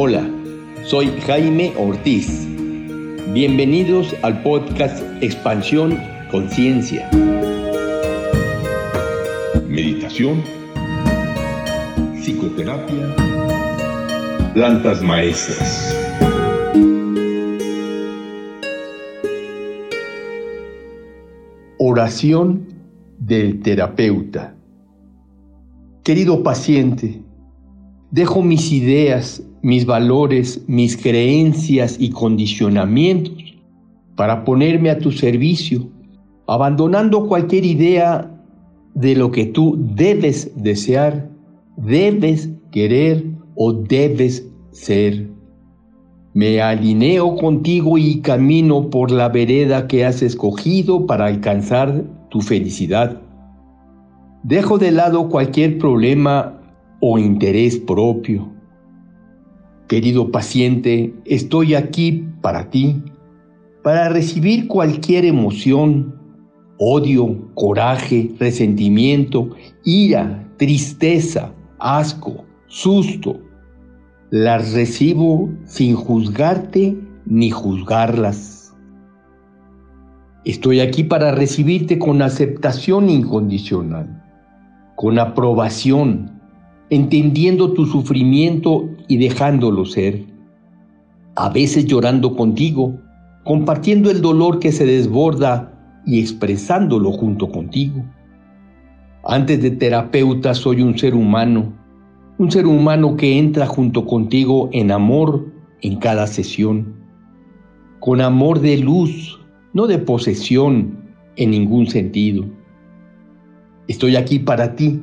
Hola, soy Jaime Ortiz. Bienvenidos al podcast Expansión Conciencia. Meditación, psicoterapia, plantas maestras. Oración del terapeuta. Querido paciente, dejo mis ideas, mis valores, mis creencias y condicionamientos para ponerme a tu servicio, abandonando cualquier idea de lo que tú debes desear, debes querer o debes ser. Me alineo contigo y camino por la vereda que has escogido para alcanzar tu felicidad. Dejo de lado cualquier problema o interés propio. Querido paciente, estoy aquí para ti, para recibir cualquier emoción, odio, coraje, resentimiento, ira, tristeza, asco, susto. Las recibo sin juzgarte ni juzgarlas. Estoy aquí para recibirte con aceptación incondicional con aprobación, entendiendo tu sufrimiento y dejándolo ser. A veces llorando contigo, compartiendo el dolor que se desborda y expresándolo junto contigo. Antes de terapeuta soy un ser humano, un ser humano que entra junto contigo en amor en cada sesión, con amor de luz, no de posesión en ningún sentido Estoy aquí para ti,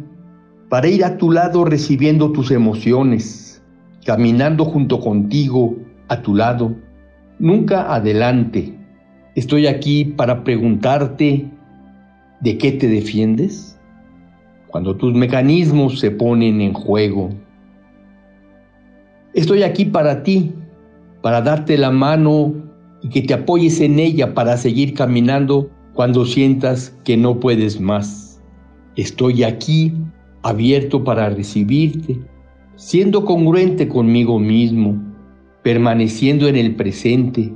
para ir a tu lado recibiendo tus emociones, caminando junto contigo, a tu lado, nunca adelante. Estoy aquí para preguntarte de qué te defiendes cuando tus mecanismos se ponen en juego. Estoy aquí para ti, para darte la mano y que te apoyes en ella para seguir caminando cuando sientas que no puedes más. Estoy aquí abierto para recibirte, siendo congruente conmigo mismo, permaneciendo en el presente,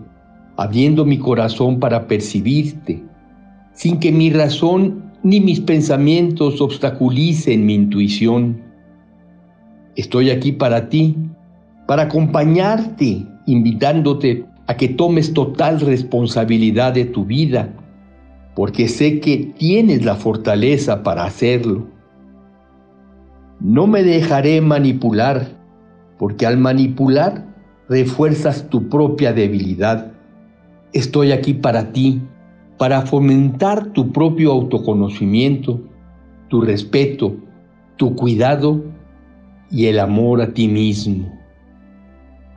abriendo mi corazón para percibirte, sin que mi razón ni mis pensamientos obstaculicen mi intuición. Estoy aquí para ti, para acompañarte, invitándote a que tomes total responsabilidad de tu vida porque sé que tienes la fortaleza para hacerlo. No me dejaré manipular, porque al manipular refuerzas tu propia debilidad. Estoy aquí para ti, para fomentar tu propio autoconocimiento, tu respeto, tu cuidado y el amor a ti mismo.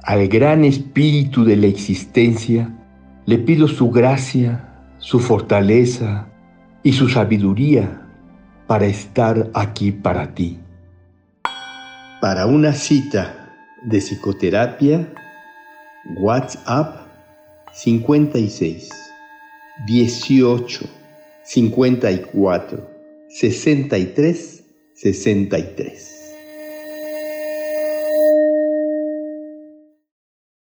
Al gran espíritu de la existencia le pido su gracia, su fortaleza y su sabiduría para estar aquí para ti. Para una cita de psicoterapia, WhatsApp 56 18 54 63 63.